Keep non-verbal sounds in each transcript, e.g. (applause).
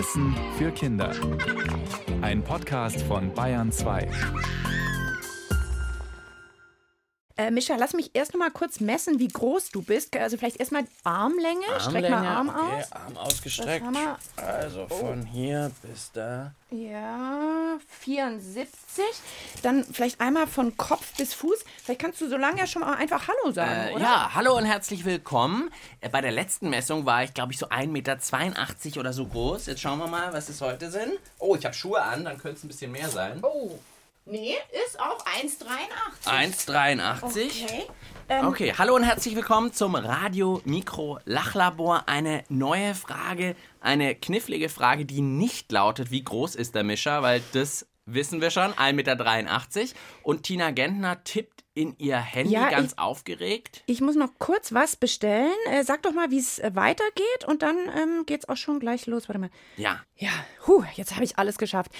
Wissen für Kinder. Ein Podcast von Bayern 2. Äh, Mischa, lass mich erst noch mal kurz messen, wie groß du bist. Also vielleicht erstmal Armlänge. Streck mal Arm okay, aus. Arm ausgestreckt. Also von hier bis da. Ja, 74. Dann vielleicht einmal von Kopf bis Fuß. Vielleicht kannst du so lange ja schon mal einfach Hallo sagen, Äh, oder? ja, hallo und herzlich willkommen. Äh, Bei der letzten Messung war ich, glaube ich, so 1,82 Meter oder so groß. Jetzt schauen wir mal, was es heute sind. Oh, ich habe Schuhe an, dann könnte es ein bisschen mehr sein. Oh, nee, ist auch 1,83. 1,83. Okay. Ähm, Okay, hallo und herzlich willkommen zum Radio Mikro Lachlabor. Eine neue Frage, eine knifflige Frage, die nicht lautet, wie groß ist der Mischer, weil das wissen wir schon, 1,83 Meter. Und Tina Gentner tippt in ihr Handy Ja, ganz ich- aufgeregt. Ich muss noch kurz was bestellen. Äh, sag doch mal, wie es äh, weitergeht und dann ähm, geht's auch schon gleich los. Warte mal. Ja, Ja, huh, jetzt habe ich alles geschafft.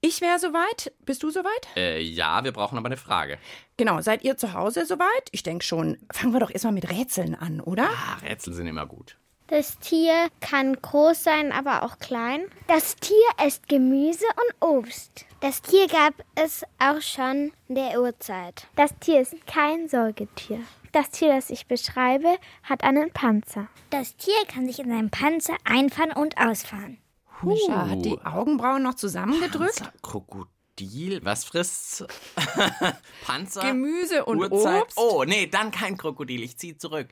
Ich wäre soweit. Bist du soweit? äh, ja, wir brauchen aber eine Frage. Genau, seid ihr zu Hause soweit? Ich denke schon. Fangen wir doch erstmal mit Rätseln an, oder? Ah, Rätsel sind immer gut. Das Tier kann groß sein, aber auch klein. Das Tier isst Gemüse und Obst. Das Tier gab es auch schon in der Urzeit. Das Tier ist kein Säugetier. Das Tier, das ich beschreibe, hat einen Panzer. Das Tier kann sich in seinem Panzer einfahren und ausfahren. Mischa hat die Augenbrauen noch zusammengedrückt. Panzer, Krokodil, was frisst's? (laughs) Panzer? Gemüse und Uhrzeit? Obst. Oh, nee, dann kein Krokodil, ich zieh zurück.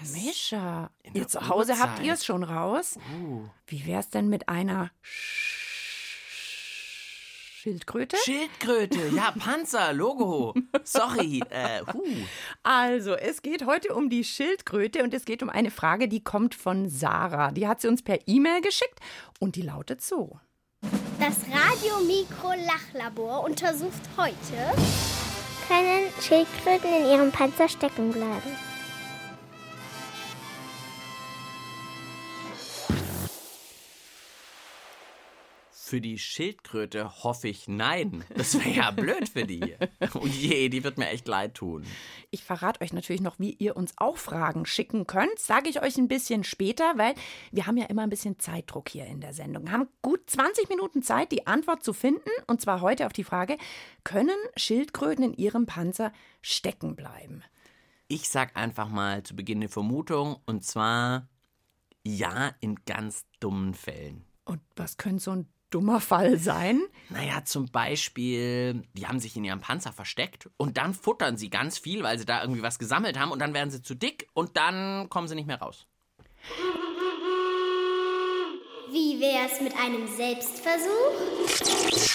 Mischa, der ihr zu Hause habt ihr es schon raus? Uh. Wie wär's denn mit einer Schildkröte? Schildkröte, ja, (laughs) Panzer, Logo. Sorry, äh, huh. Also, es geht heute um die Schildkröte und es geht um eine Frage, die kommt von Sarah. Die hat sie uns per E-Mail geschickt und die lautet so. Das Radiomikro-Lachlabor untersucht heute, können Schildkröten in ihrem Panzer stecken bleiben. Für die Schildkröte hoffe ich nein. Das wäre ja blöd für die. (laughs) Oh je, die wird mir echt leid tun. Ich verrate euch natürlich noch, wie ihr uns auch Fragen schicken könnt. Sage ich euch ein bisschen später, weil wir haben ja immer ein bisschen Zeitdruck hier in der Sendung. Wir haben gut 20 Minuten Zeit, die Antwort zu finden. Und zwar heute auf die Frage, können Schildkröten in ihrem Panzer stecken bleiben? Ich sag einfach mal zu Beginn eine Vermutung und zwar ja in ganz dummen Fällen. Und was könnte so ein dummer Fall sein? Naja, zum Beispiel, die haben sich in ihrem Panzer versteckt und dann futtern sie ganz viel, weil sie da irgendwie was gesammelt haben und dann werden sie zu dick und dann kommen sie nicht mehr raus. Wie wär's mit einem Selbstversuch?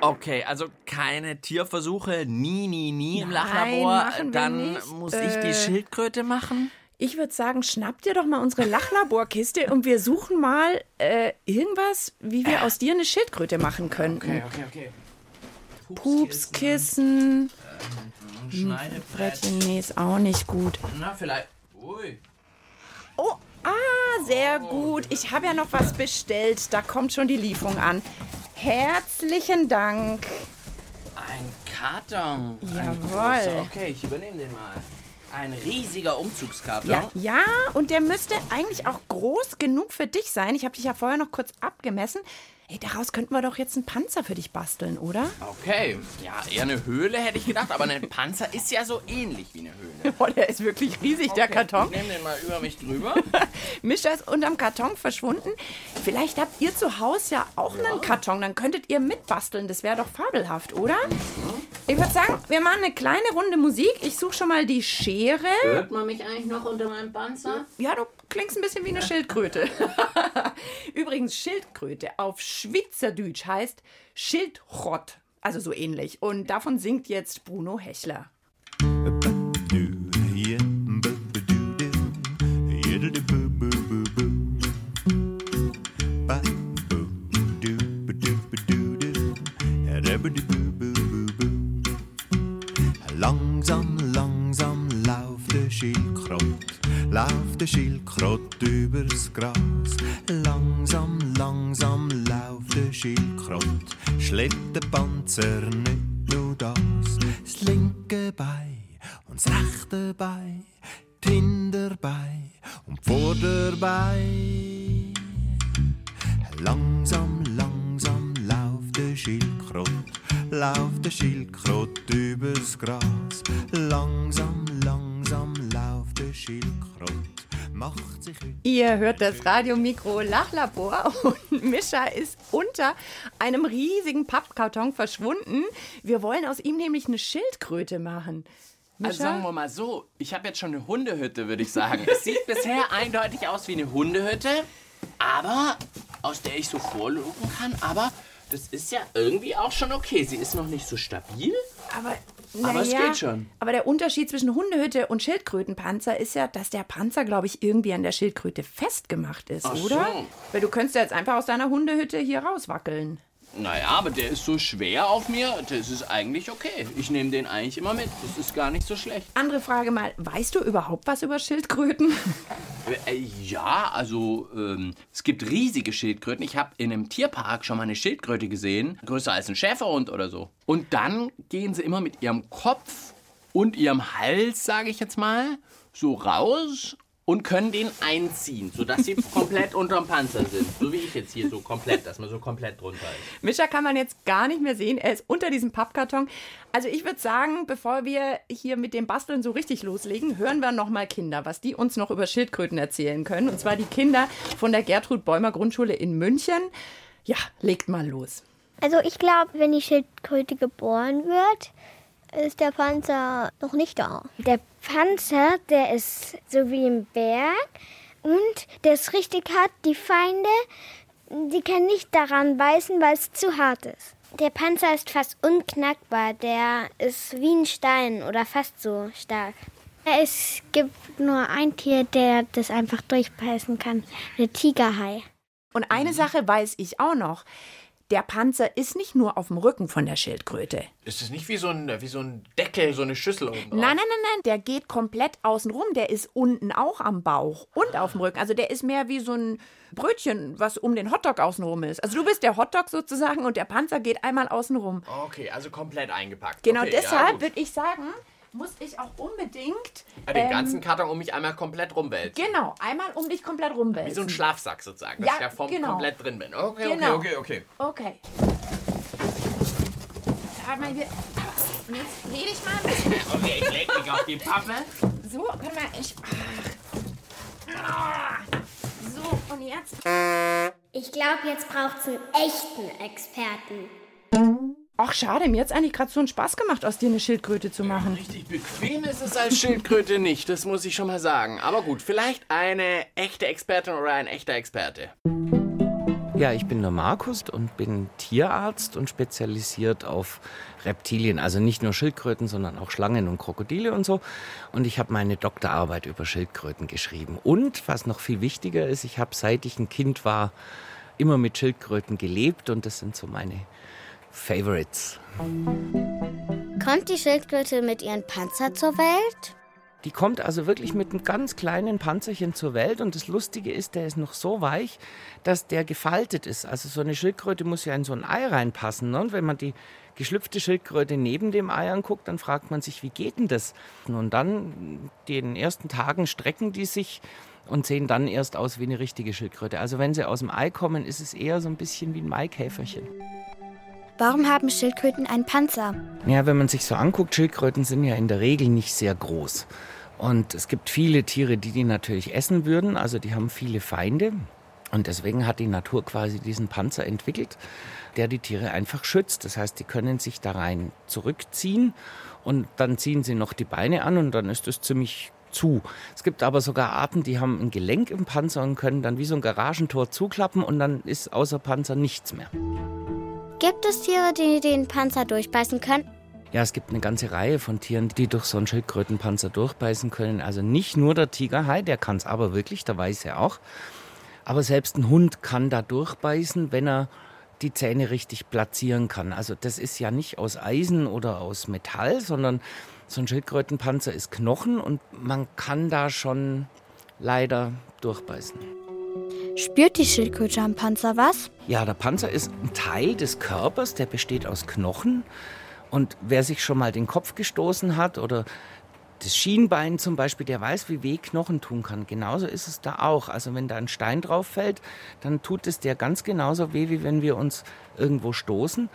Okay, also keine Tierversuche, nie, nie, nie im Nein, Lachlabor. Dann muss ich die Äh, Schildkröte machen. Ich würde sagen, schnappt dir doch mal unsere Lachlaborkiste und wir suchen mal äh, irgendwas, wie wir aus dir eine Schildkröte machen könnten. okay, okay. Pupskissen, Schneidebrett. Brettchen, nee, ist auch nicht gut. Na, vielleicht. Ui. Oh, ah, sehr gut. Ich habe ja noch was bestellt. Da kommt schon die Lieferung an. Herzlichen Dank. Ein Karton. Ein Jawohl. großer. Okay, ich übernehme den mal. Ein riesiger Umzugskarton. Ja, ja, und der müsste eigentlich auch groß genug für dich sein. Ich habe dich ja vorher noch kurz abgemessen. Ey, daraus könnten wir doch jetzt einen Panzer für dich basteln, oder? Okay, ja, eher eine Höhle hätte ich gedacht, aber ein Panzer ist ja so ähnlich wie eine Höhle. (laughs) Oh, der ist wirklich riesig, der Okay, Karton. Ich nehme den mal über mich drüber. (laughs) Mischa ist unterm Karton verschwunden. Vielleicht habt ihr zu Hause ja auch einen Karton. Dann könntet ihr mitbasteln. Das wäre doch fabelhaft, oder? Ich würde sagen, wir machen eine kleine Runde Musik. Ich suche schon mal die Schere. Hört man mich eigentlich noch unter meinem Panzer? Ja, du klingst ein bisschen wie eine Schildkröte. (laughs) Übrigens, Schildkröte auf Schweizerdeutsch heißt Schildrott. Also so ähnlich. Und davon singt jetzt Bruno Hechler. Lauft der Schildkrott übers Gras. Langsam, langsam lauft der Schildkrott, schleppt der Panzer nicht nur das. Das linke Bein und das rechte Bein, die Hinterbein und Vorderbein. Langsam, langsam lauft der Schildkrott, lauft der Schildkrott übers Gras. Langsam, langsam lauft der Schildkrott, Ihr hört das Radiomikro Lachlabor (laughs) und Mischa ist unter einem riesigen Pappkarton verschwunden. Wir wollen aus ihm nämlich eine Schildkröte machen. Also sagen wir mal so, ich habe jetzt schon eine Hundehütte, würde ich sagen. Es sieht bisher eindeutig aus wie eine Hundehütte, aber aus der ich so vorlugen kann. Aber das ist ja irgendwie auch schon okay. Sie ist noch nicht so stabil. Aber, Aber es geht schon. Aber der Unterschied zwischen Hundehütte und Schildkrötenpanzer ist ja, dass der Panzer, glaube ich, irgendwie an der Schildkröte festgemacht ist, Ach oder? so. Weil du könntest ja jetzt einfach aus deiner Hundehütte hier rauswackeln. Naja, aber der ist so schwer auf mir, das ist eigentlich okay. Ich nehme den eigentlich immer mit. Das ist gar nicht so schlecht. Andere Frage mal, weißt du überhaupt was über Schildkröten? (laughs) Äh, ja, also ähm, es gibt riesige Schildkröten. Ich habe in einem Tierpark schon mal eine Schildkröte gesehen, größer als ein Schäferhund oder so. Und dann gehen sie immer mit ihrem Kopf und ihrem Hals, sage ich jetzt mal, so raus und können den einziehen, sodass sie (laughs) komplett unterm Panzer sind. So wie ich jetzt hier so komplett, dass man so komplett drunter ist. Mischa kann man jetzt gar nicht mehr sehen. Er ist unter diesem Pappkarton. Also ich würde sagen, bevor wir hier mit dem Basteln so richtig loslegen, hören wir noch mal Kinder, was die uns noch über Schildkröten erzählen können. Und zwar die Kinder von der Gertrud Bäumer Grundschule in München. Ja, legt mal los. Also ich glaube, wenn die Schildkröte geboren wird, ist der Panzer noch nicht da. Der Panzer, der ist so wie im Berg und der ist richtig hart. Die Feinde, die können nicht daran beißen, weil es zu hart ist. Der Panzer ist fast unknackbar. Der ist wie ein Stein oder fast so stark. Es gibt nur ein Tier, der das einfach durchbeißen kann. Der Tigerhai. Und eine Sache weiß ich auch noch. Der Panzer ist nicht nur auf dem Rücken von der Schildkröte. Ist das nicht wie so ein, wie so ein Deckel, so eine Schüssel oben drauf? Nein, nein, nein, nein, der geht komplett außen rum. Der ist unten auch am Bauch und auf dem Rücken. Also der ist mehr wie so ein Brötchen, was um den Hotdog außen rum ist. Also du bist der Hotdog sozusagen und der Panzer geht einmal außen rum. Okay, also komplett eingepackt. Genau okay, ja, deshalb gut. würde ich sagen, muss ich auch unbedingt. Ja, den ähm, ganzen Karton um mich einmal komplett rumwälzen. Genau, einmal um dich komplett rumwälzen. Wie so ein Schlafsack sozusagen, dass Ja, ich da vorn genau. komplett drin bin. Okay, Genau. okay, okay, okay. Okay. Mal hier. Jetzt dreh dich mal ein bisschen. (laughs) Okay, ich leg mich auf die Pappe. So, warte mal, ich. Ah. So, und jetzt. Ich glaube, jetzt braucht es einen echten Experten. Ach, schade, mir hat's eigentlich gerade so einen Spaß gemacht, aus dir eine Schildkröte zu machen. Richtig bequem ist es als Schildkröte nicht, das muss ich schon mal sagen. Aber gut, vielleicht eine echte Expertin oder ein echter Experte. Ja, ich bin der Markus und bin Tierarzt und spezialisiert auf Reptilien. Also nicht nur Schildkröten, sondern auch Schlangen und Krokodile und so. Und ich habe meine Doktorarbeit über Schildkröten geschrieben. Und was noch viel wichtiger ist, ich habe seit ich ein Kind war immer mit Schildkröten gelebt und das sind so meine Favorites. Kommt die Schildkröte mit ihrem Panzer zur Welt? Die kommt also wirklich mit einem ganz kleinen Panzerchen zur Welt und das Lustige ist, der ist noch so weich, dass der gefaltet ist. Also so eine Schildkröte muss ja in so ein Ei reinpassen. Ne? Und wenn man die geschlüpfte Schildkröte neben dem Ei anguckt, dann fragt man sich, wie geht denn das? Und dann, den ersten Tagen strecken die sich und sehen dann erst aus wie eine richtige Schildkröte. Also wenn sie aus dem Ei kommen, ist es eher so ein bisschen wie ein Maikäferchen. Warum haben Schildkröten einen Panzer? Ja, wenn man sich so anguckt, Schildkröten sind ja in der Regel nicht sehr groß. Und es gibt viele Tiere, die die natürlich essen würden. Also die haben viele Feinde. Und deswegen hat die Natur quasi diesen Panzer entwickelt, der die Tiere einfach schützt. Das heißt, die können sich da rein zurückziehen und dann ziehen sie noch die Beine an und dann ist es ziemlich zu. Es gibt aber sogar Arten, die haben ein Gelenk im Panzer und können dann wie so ein Garagentor zuklappen und dann ist außer Panzer nichts mehr. Gibt es Tiere, die den Panzer durchbeißen können? Ja, es gibt eine ganze Reihe von Tieren, die durch so einen Schildkrötenpanzer durchbeißen können. Also nicht nur der Tigerhai, der kann es aber wirklich, der weiß er auch. Aber selbst ein Hund kann da durchbeißen, wenn er die Zähne richtig platzieren kann. Also das ist ja nicht aus Eisen oder aus Metall, sondern so ein Schildkrötenpanzer ist Knochen und man kann da schon leider durchbeißen. Spürt die Schildkröte am Panzer was? Ja, der Panzer ist ein Teil des Körpers, der besteht aus Knochen. Und wer sich schon mal den Kopf gestoßen hat oder das Schienbein zum Beispiel, der weiß, wie weh Knochen tun kann. Genauso ist es da auch. Also wenn da ein Stein drauf fällt, dann tut es der ganz genauso weh, wie wenn wir uns irgendwo stoßen.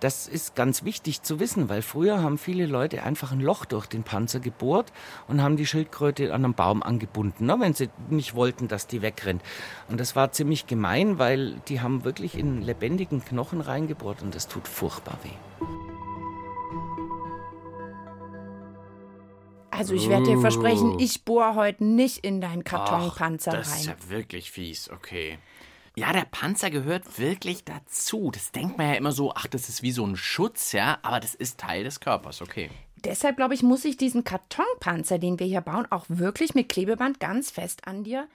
Das ist ganz wichtig zu wissen, weil früher haben viele Leute einfach ein Loch durch den Panzer gebohrt und haben die Schildkröte an einem Baum angebunden, ne, wenn sie nicht wollten, dass die wegrennt. Und das war ziemlich gemein, weil die haben wirklich in lebendigen Knochen reingebohrt und das tut furchtbar weh. Also ich werde dir versprechen, ich bohre heute nicht in deinen Kartonpanzer das ist rein. ja wirklich fies, okay. Ja, der Panzer gehört wirklich dazu. Das denkt man ja immer so, ach, das ist wie so ein Schutz, ja, aber das ist Teil des Körpers, okay. Deshalb glaube ich, muss ich diesen Kartonpanzer, den wir hier bauen, auch wirklich mit Klebeband ganz fest an dir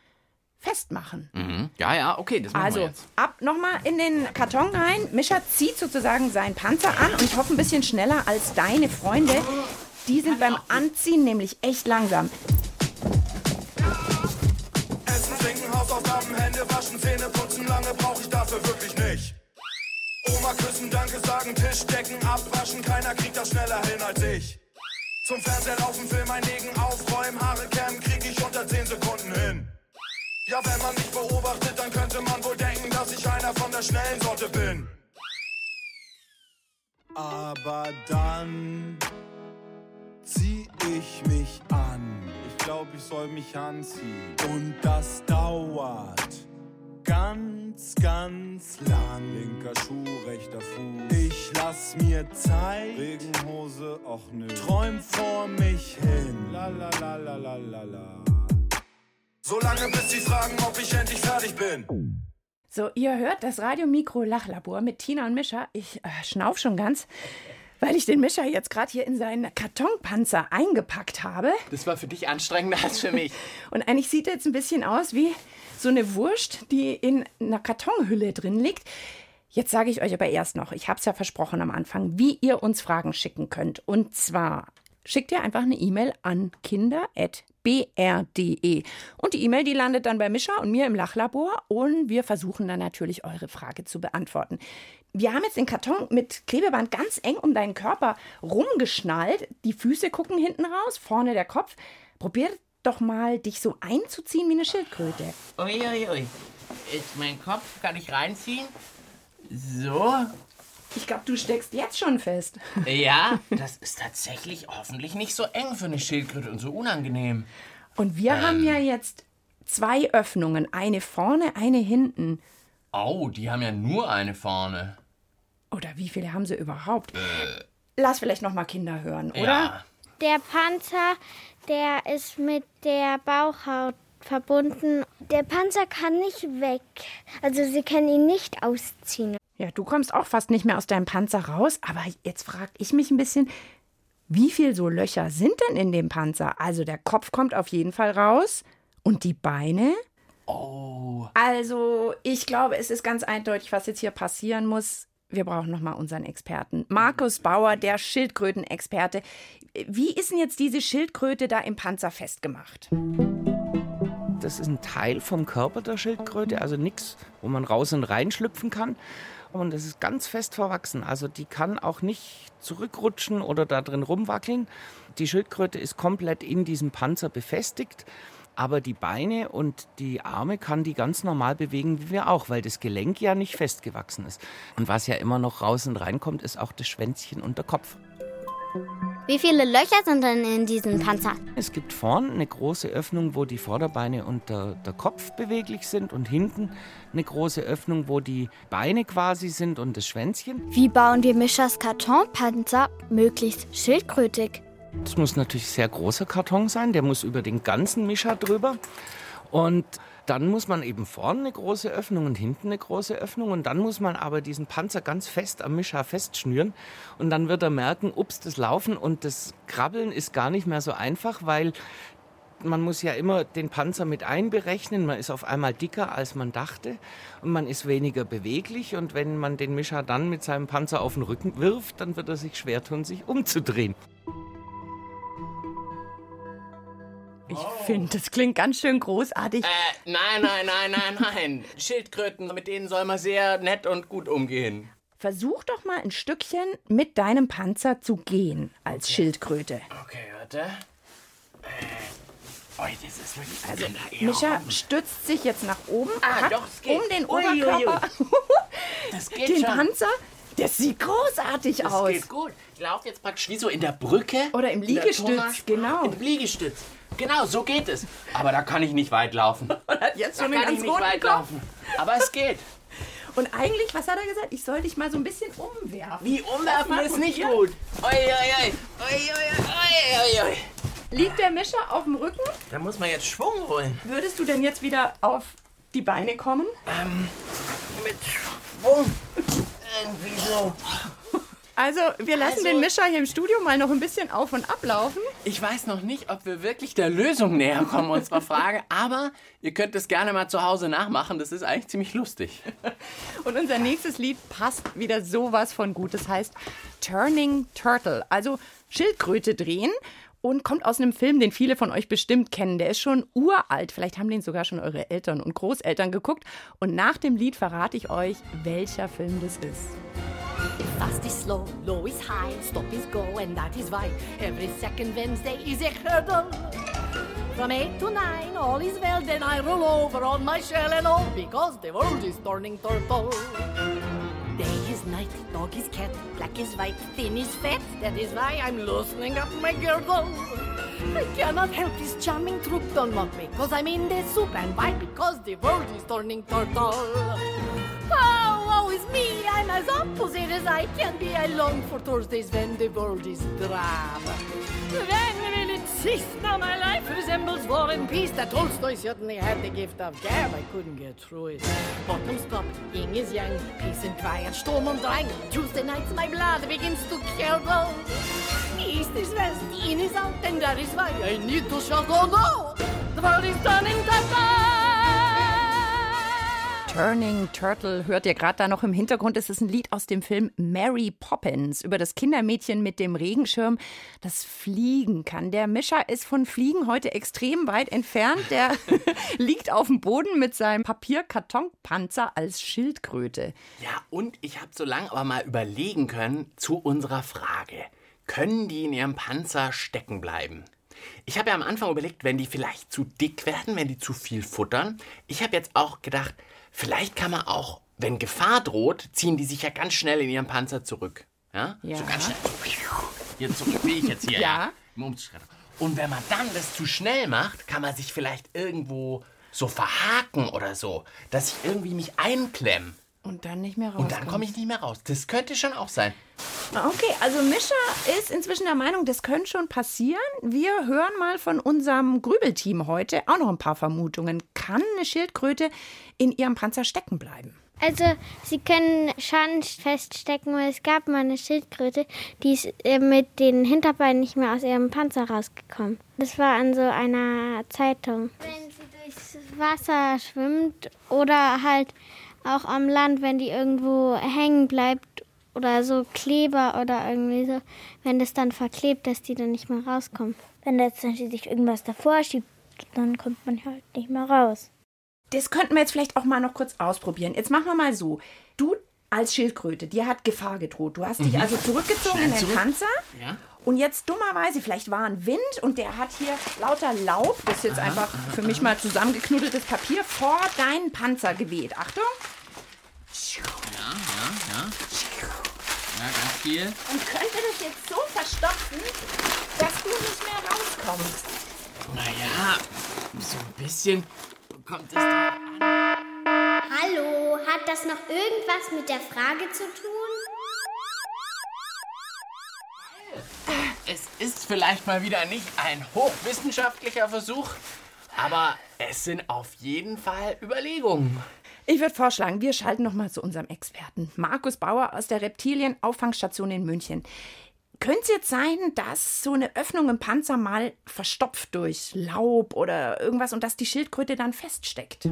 festmachen. Mhm. Ja, ja, okay, das machen wir Also, jetzt. ab nochmal in den Karton rein. Mischa zieht sozusagen seinen Panzer an und ich hoffe ein bisschen schneller als deine Freunde. Die sind beim Anziehen nämlich echt langsam. Hausaufgaben, Hände waschen, Zähne putzen, lange brauche ich dafür wirklich nicht. Oma küssen, Danke sagen, Tisch decken, abwaschen, keiner kriegt das schneller hin als ich. Zum Fernseher laufen, Film einlegen, aufräumen, Haare kämmen, krieg ich unter 10 Sekunden hin. Ja, wenn man mich beobachtet, dann könnte man wohl denken, dass ich einer von der schnellen Sorte bin. Aber dann zieh ich mich an. Ich glaube, ich soll mich anziehen. Und das dauert ganz, ganz lang. Linker Schuh, rechter Fuß. Ich lass mir Zeit. Regenhose, och nö. Träum vor mich hin. La la la la la la la. Solange bis sie fragen, ob ich endlich fertig bin. So, ihr hört das Radio-Mikro-Lachlabor mit Tina und Mischa. Ich äh, schnauf schon ganz, weil ich den Mischa jetzt gerade hier in seinen Kartonpanzer eingepackt habe. Das war für dich anstrengender als für mich. (laughs) Und eigentlich sieht er jetzt ein bisschen aus wie so eine Wurst, die in einer Kartonhülle drin liegt. Jetzt sage ich euch aber erst noch, ich habe es ja versprochen am Anfang, wie ihr uns Fragen schicken könnt. Und zwar schickt ihr einfach eine E-Mail an kinder.br.de. Und die E-Mail, die landet dann bei Mischa und mir im Lachlabor und wir versuchen dann natürlich eure Frage zu beantworten. Wir haben jetzt den Karton mit Klebeband ganz eng um deinen Körper rumgeschnallt. Die Füße gucken hinten raus, vorne der Kopf. Probier doch mal, dich so einzuziehen wie eine Schildkröte. Uiuiui. Ui, ui. Jetzt mein Kopf, kann ich reinziehen? So. Ich glaube, du steckst jetzt schon fest. (laughs) Ja, das ist tatsächlich hoffentlich nicht so eng für eine Schildkröte und so unangenehm. Und wir haben ja jetzt zwei Öffnungen. Eine vorne, eine hinten. Au, die haben ja nur eine vorne. Oder wie viele haben sie überhaupt? Lass vielleicht noch mal Kinder hören, oder? Ja. Der Panzer, der ist mit der Bauchhaut verbunden. Der Panzer kann nicht weg. Also sie können ihn nicht ausziehen. Ja, du kommst auch fast nicht mehr aus deinem Panzer raus. Aber jetzt frage ich mich ein bisschen, wie viel so Löcher sind denn in dem Panzer? Also der Kopf kommt auf jeden Fall raus. Und die Beine? Oh. Also, ich glaube, es ist ganz eindeutig, was jetzt hier passieren muss. Wir brauchen nochmal unseren Experten. Markus Bauer, der Schildkrötenexperte. Wie ist denn jetzt diese Schildkröte da im Panzer festgemacht? Das ist ein Teil vom Körper der Schildkröte, also nichts, wo man raus und rein schlüpfen kann. Und es ist ganz fest verwachsen. Also die kann auch nicht zurückrutschen oder da drin rumwackeln. Die Schildkröte ist komplett in diesem Panzer befestigt. Aber die Beine und die Arme kann die ganz normal bewegen wie wir auch, weil das Gelenk ja nicht festgewachsen ist. Und was ja immer noch raus und reinkommt, ist auch das Schwänzchen und der Kopf. Wie viele Löcher sind denn in diesem Panzer? Es gibt vorn eine große Öffnung, wo die Vorderbeine und der, der Kopf beweglich sind und hinten eine große Öffnung, wo die Beine quasi sind und das Schwänzchen. Wie bauen wir Mischas Kartonpanzer möglichst schildkrötig? Das muss natürlich sehr großer Karton sein, der muss über den ganzen Mischer drüber. Und dann muss man eben vorne eine große Öffnung und hinten eine große Öffnung. Und dann muss man aber diesen Panzer ganz fest am Mischer festschnüren. Und dann wird er merken, ups, das Laufen und das Krabbeln ist gar nicht mehr so einfach, weil man muss ja immer den Panzer mit einberechnen. Man ist auf einmal dicker, als man dachte. Und man ist weniger beweglich. Und wenn man den Mischer dann mit seinem Panzer auf den Rücken wirft, dann wird er sich schwer tun, sich umzudrehen. Finde, das klingt ganz schön großartig. Äh, nein, nein, nein, nein, nein. Schildkröten, mit denen soll man sehr nett und gut umgehen. Versuch doch mal ein Stückchen mit deinem Panzer zu gehen als Schildkröte. Okay, warte. Oh, das ist wirklich Also, Mischa rum. stützt sich jetzt nach oben, Ah, doch, es geht. um den. Oberkörper (laughs) Das geht den schon. Panzer. Das sieht großartig Das aus. geht gut. Ich laufe jetzt praktisch wie so in der Brücke. Oder im Liegestütz, genau. Im Liegestütz. Genau, so geht es. Aber da kann ich nicht weit laufen. (laughs) hat jetzt Da schon einen kann ich ganz nicht roten weit Kopf. laufen. Aber es geht. (laughs) Und eigentlich, was hat er gesagt? Ich soll dich mal so ein bisschen umwerfen. Wie umwerfen ist nicht probieren? gut. Ui, ui, ui. Liegt der Mischer auf dem Rücken? Da muss man jetzt Schwung holen. Würdest du denn jetzt wieder auf die Beine kommen? Mit Schwung. Irgendwie so. Also, wir lassen Also- den Mischer hier im Studio mal noch ein bisschen auf und ablaufen. Ich weiß noch nicht, ob wir wirklich der Lösung näher kommen unserer Frage, (laughs) aber ihr könnt es gerne mal zu Hause nachmachen. Das ist eigentlich ziemlich lustig. (laughs) Und unser nächstes Lied passt wieder sowas von gut. Das heißt Turning Turtle, also Schildkröte drehen. Und kommt aus einem Film, den viele von euch bestimmt kennen. Der ist schon uralt. Vielleicht haben den sogar schon eure Eltern und Großeltern geguckt. Und nach dem Lied verrate ich euch, welcher Film das ist. Fast is slow, low is high, stop is go, and that is why every second Wednesday is a hurdle. From 8 to 9, all is well, then I roll over on my shell and all because the world is turning turtle. Day is night, dog is cat, black is white, thin is fat, that is why I'm loosening up my girdle. I cannot help this charming troop, don't mock me, cause I'm in the soup, and why? Because the world is turning turtle. Oh, oh woe is me, I'm as opposite as I can be. I long for Thursdays when the world is drab. When will it cease? Now my life resembles war and peace. That Tolstoy certainly had the gift of gab. I couldn't get through it. Bottom stop, yin is yang, peace and quiet, Sturm und Drang. Tuesday nights my blood begins to curdle. East is west, in is out, and that is why I need to shout, oh no! The world is turning turtle! Turning Turtle hört ihr gerade da noch im Hintergrund. Es ist ein Lied aus dem Film Mary Poppins über das Kindermädchen mit dem Regenschirm, das fliegen kann. Der Mischer ist von Fliegen heute extrem weit entfernt. Der (laughs) liegt auf dem Boden mit seinem Papierkartonpanzer als Schildkröte. Ja, und ich habe so lange aber mal überlegen können zu unserer Frage. Können die in ihrem Panzer stecken bleiben? Ich habe ja am Anfang überlegt, wenn die vielleicht zu dick werden, wenn die zu viel futtern. Ich habe jetzt auch gedacht, vielleicht kann man auch, wenn Gefahr droht, ziehen die sich ja ganz schnell in ihren Panzer zurück. Ja? Ja. So ganz schnell. Hier zurück, wie ich jetzt hier. Ja. Umschritt. Und wenn man dann das zu schnell macht, kann man sich vielleicht irgendwo so verhaken oder so, dass ich irgendwie mich einklemme. Und dann nicht mehr raus. Und dann komme ich nicht mehr raus. Das könnte schon auch sein. Okay, also Mischa ist inzwischen der Meinung, das könnte schon passieren. Wir hören mal von unserem Grübelteam heute auch noch ein paar Vermutungen. Kann eine Schildkröte in ihrem Panzer stecken bleiben? Also, sie können schon feststecken, weil es gab mal eine Schildkröte, die ist äh, mit den Hinterbeinen nicht mehr aus ihrem Panzer rausgekommen. Das war an so einer Zeitung. Wenn sie durchs Wasser schwimmt oder halt auch am Land, wenn die irgendwo hängen bleibt oder so Kleber oder irgendwie so, wenn das dann verklebt, dass die dann nicht mehr rauskommen. Wenn da jetzt sich irgendwas davor schiebt, dann kommt man halt nicht mehr raus. Das könnten wir jetzt vielleicht auch mal noch kurz ausprobieren. Jetzt machen wir mal so. Du als Schildkröte, dir hat Gefahr gedroht. Du hast dich Mhm. also zurückgezogen Schnell in den zurück. Panzer. Ja. Und jetzt dummerweise, vielleicht war ein Wind und der hat hier lauter Laub, das ist jetzt einfach für mich mal zusammengeknuddeltes Papier, vor deinen Panzer geweht. Achtung. Ja, ja, ja. Ja, ganz viel. Und könnte das jetzt so verstopfen, dass du nicht mehr rauskommst. Naja, so ein bisschen kommt es drauf an. Hallo, hat das noch irgendwas mit der Frage zu tun? Ist vielleicht mal wieder nicht ein hochwissenschaftlicher Versuch, aber es sind auf jeden Fall Überlegungen. Ich würde vorschlagen, wir schalten noch mal zu unserem Experten, Markus Bauer aus der Reptilienauffangstation in München. Könnte es jetzt sein, dass so eine Öffnung im Panzer mal verstopft durch Laub oder irgendwas und dass die Schildkröte dann feststeckt?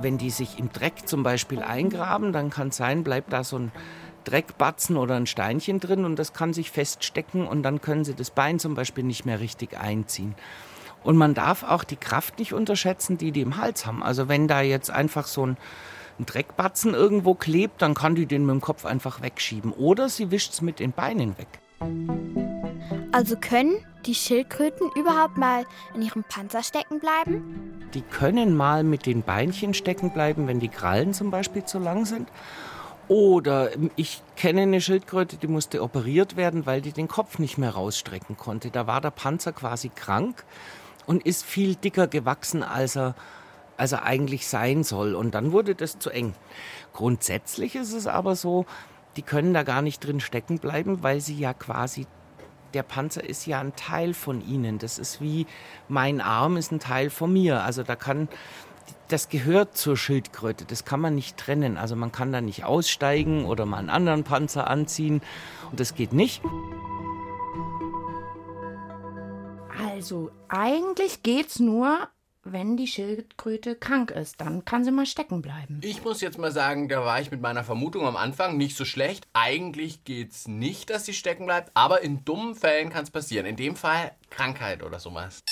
Wenn die sich im Dreck zum Beispiel eingraben, dann kann es sein, bleibt da so ein Dreckbatzen oder ein Steinchen drin und das kann sich feststecken und dann können sie das Bein zum Beispiel nicht mehr richtig einziehen. Und man darf auch die Kraft nicht unterschätzen, die die im Hals haben. Also wenn da jetzt einfach so ein, ein Dreckbatzen irgendwo klebt, dann kann die den mit dem Kopf einfach wegschieben. Oder sie wischt es mit den Beinen weg. Also können die Schildkröten überhaupt mal in ihrem Panzer stecken bleiben? Die können mal mit den Beinchen stecken bleiben, wenn die Krallen zum Beispiel zu lang sind. Oder ich kenne eine Schildkröte, die musste operiert werden, weil die den Kopf nicht mehr rausstrecken konnte. Da war der Panzer quasi krank und ist viel dicker gewachsen, als er, als er eigentlich sein soll. Und dann wurde das zu eng. Grundsätzlich ist es aber so, die können da gar nicht drin stecken bleiben, weil sie ja quasi der Panzer ist ja ein Teil von ihnen. Das ist wie mein Arm ist ein Teil von mir. Also da kann das gehört zur Schildkröte. Das kann man nicht trennen. Also man kann da nicht aussteigen oder mal einen anderen Panzer anziehen. Und das geht nicht. Also eigentlich geht's nur, wenn die Schildkröte krank ist. Dann kann sie mal stecken bleiben. Ich muss jetzt mal sagen, da war ich mit meiner Vermutung am Anfang nicht so schlecht. Eigentlich geht's nicht, dass sie stecken bleibt, aber in dummen Fällen kann es passieren. In dem Fall Krankheit oder sowas.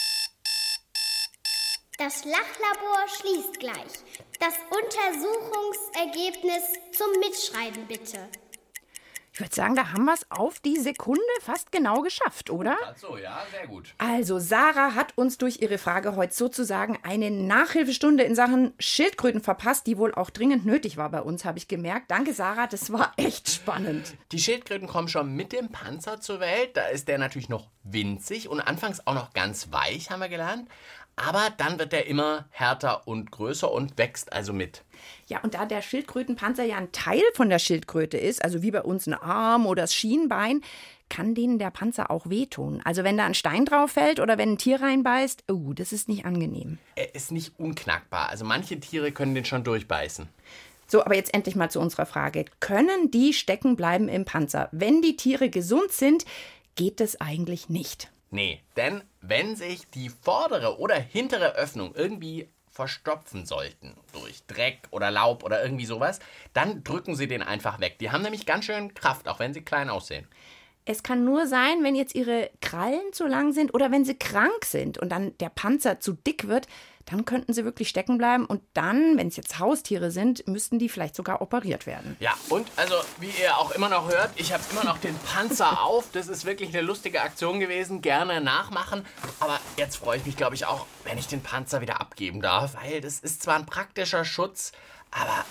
Das Lachlabor schließt gleich. Das Untersuchungsergebnis zum Mitschreiben bitte. Ich würde sagen, da haben wir es auf die Sekunde fast genau geschafft, oder? Ach so, ja, sehr gut. Also, Sarah hat uns durch ihre Frage heute sozusagen eine Nachhilfestunde in Sachen Schildkröten verpasst, die wohl auch dringend nötig war bei uns, habe ich gemerkt. Danke, Sarah, das war (laughs) echt spannend. Die Schildkröten kommen schon mit dem Panzer zur Welt. Da ist der natürlich noch winzig und anfangs auch noch ganz weich, haben wir gelernt. Aber dann wird er immer härter und größer und wächst also mit. Ja, und da der Schildkrötenpanzer ja ein Teil von der Schildkröte ist, also wie bei uns ein Arm oder das Schienbein, kann denen der Panzer auch wehtun. Also wenn da ein Stein drauf fällt oder wenn ein Tier reinbeißt, oh, das ist nicht angenehm. Er ist nicht unknackbar. Also manche Tiere können den schon durchbeißen. So, aber jetzt endlich mal zu unserer Frage. Können die stecken bleiben im Panzer? Wenn die Tiere gesund sind, geht das eigentlich nicht. Nee, denn wenn sich die vordere oder hintere Öffnung irgendwie verstopfen sollten durch Dreck oder Laub oder irgendwie sowas, dann drücken sie den einfach weg. Die haben nämlich ganz schön Kraft, auch wenn sie klein aussehen. Es kann nur sein, wenn jetzt ihre Krallen zu lang sind oder wenn sie krank sind und dann der Panzer zu dick wird, dann könnten sie wirklich stecken bleiben und dann, wenn es jetzt Haustiere sind, müssten die vielleicht sogar operiert werden. Ja, und also, wie ihr auch immer noch hört, ich habe immer noch den Panzer (laughs) auf. Das ist wirklich eine lustige Aktion gewesen. Gerne nachmachen. Aber jetzt freue ich mich, glaube ich, auch, wenn ich den Panzer wieder abgeben darf, weil das ist zwar ein praktischer Schutz, aber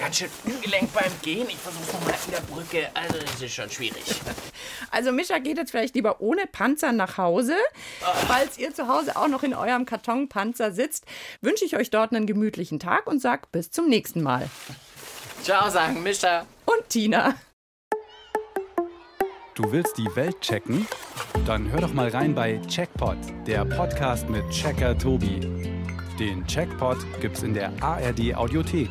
ganz schön ungelenk beim Gehen. Ich versuche nochmal in der Brücke. Also, das ist schon schwierig. (laughs) Also, Mischa geht jetzt vielleicht lieber ohne Panzer nach Hause. Falls ihr zu Hause auch noch in eurem Kartonpanzer sitzt, wünsche ich euch dort einen gemütlichen Tag und sag bis zum nächsten Mal. Ciao, sagen Mischa. Und Tina. Du willst die Welt checken? Dann hör doch mal rein bei Checkpot, der Podcast mit Checker Tobi. Den Checkpot gibt's in der ARD Audiothek